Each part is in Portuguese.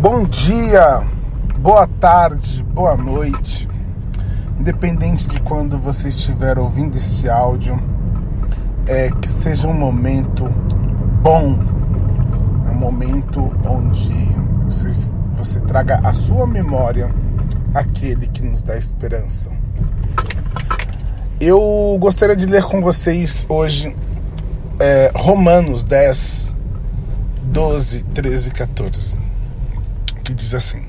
Bom dia, boa tarde, boa noite. Independente de quando você estiver ouvindo esse áudio, é que seja um momento bom, é um momento onde você, você traga à sua memória aquele que nos dá esperança. Eu gostaria de ler com vocês hoje é, Romanos 10, 12, 13 e 14 diz assim: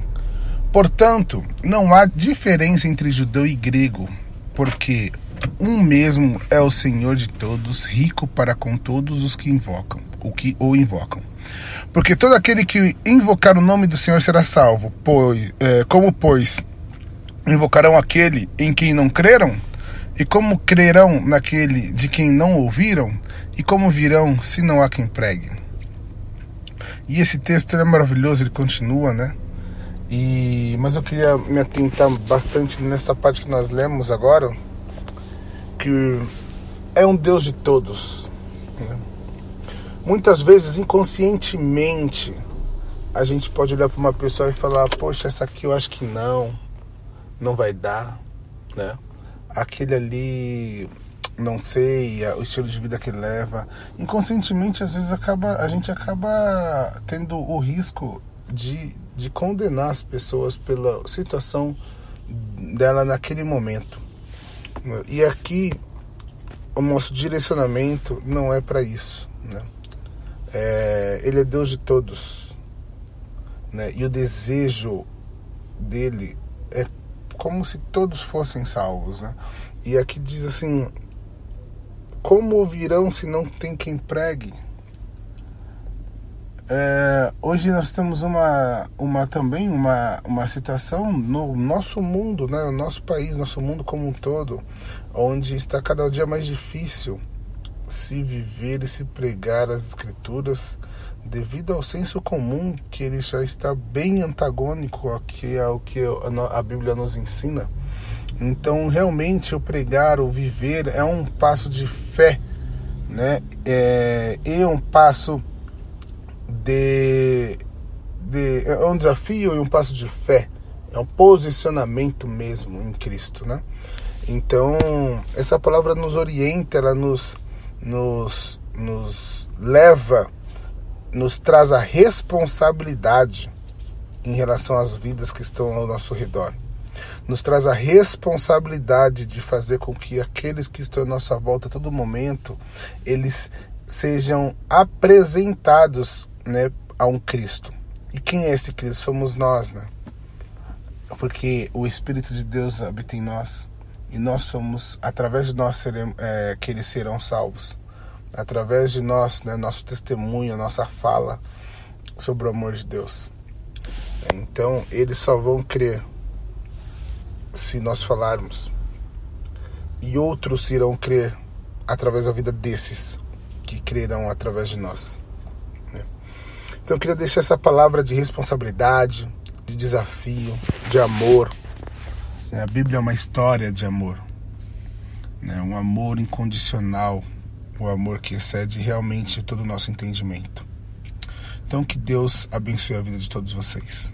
Portanto, não há diferença entre judeu e grego, porque um mesmo é o Senhor de todos, rico para com todos os que invocam, o que o invocam. Porque todo aquele que invocar o nome do Senhor será salvo, pois, é, como pois invocarão aquele em quem não creram? E como crerão naquele de quem não ouviram? E como virão se não há quem pregue? E esse texto é maravilhoso, ele continua, né? E, mas eu queria me atentar bastante nessa parte que nós lemos agora, que é um Deus de todos. Né? Muitas vezes, inconscientemente, a gente pode olhar para uma pessoa e falar: Poxa, essa aqui eu acho que não, não vai dar, né? Aquele ali não sei, o estilo de vida que leva. Inconscientemente, às vezes acaba, a gente acaba tendo o risco de, de condenar as pessoas pela situação dela naquele momento. E aqui o nosso direcionamento não é para isso. Né? É, ele é Deus de todos. Né? E o desejo dele é como se todos fossem salvos. Né? E aqui diz assim: como ouvirão se não tem quem pregue? É, hoje nós temos uma, uma também uma, uma situação no nosso mundo, né, no nosso país, nosso mundo como um todo, onde está cada dia mais difícil se viver e se pregar as escrituras devido ao senso comum que ele já está bem antagônico ao que, ao que a Bíblia nos ensina. Então, realmente, o pregar, o viver é um passo de fé, né? É, é um passo de, de é um desafio e um passo de fé. É um posicionamento mesmo em Cristo, né? Então, essa palavra nos orienta, ela nos, nos, nos leva, nos traz a responsabilidade em relação às vidas que estão ao nosso redor nos traz a responsabilidade de fazer com que aqueles que estão à nossa volta a todo momento, eles sejam apresentados né, a um Cristo. E quem é esse Cristo? Somos nós, né? Porque o Espírito de Deus habita em nós. E nós somos, através de nós seremos, é, que eles serão salvos. Através de nós, né, nosso testemunho, nossa fala sobre o amor de Deus. Então, eles só vão crer se nós falarmos. E outros irão crer através da vida desses que crerão através de nós. Né? Então eu queria deixar essa palavra de responsabilidade, de desafio, de amor. Né? A Bíblia é uma história de amor. Né? Um amor incondicional, o um amor que excede realmente todo o nosso entendimento. Então que Deus abençoe a vida de todos vocês.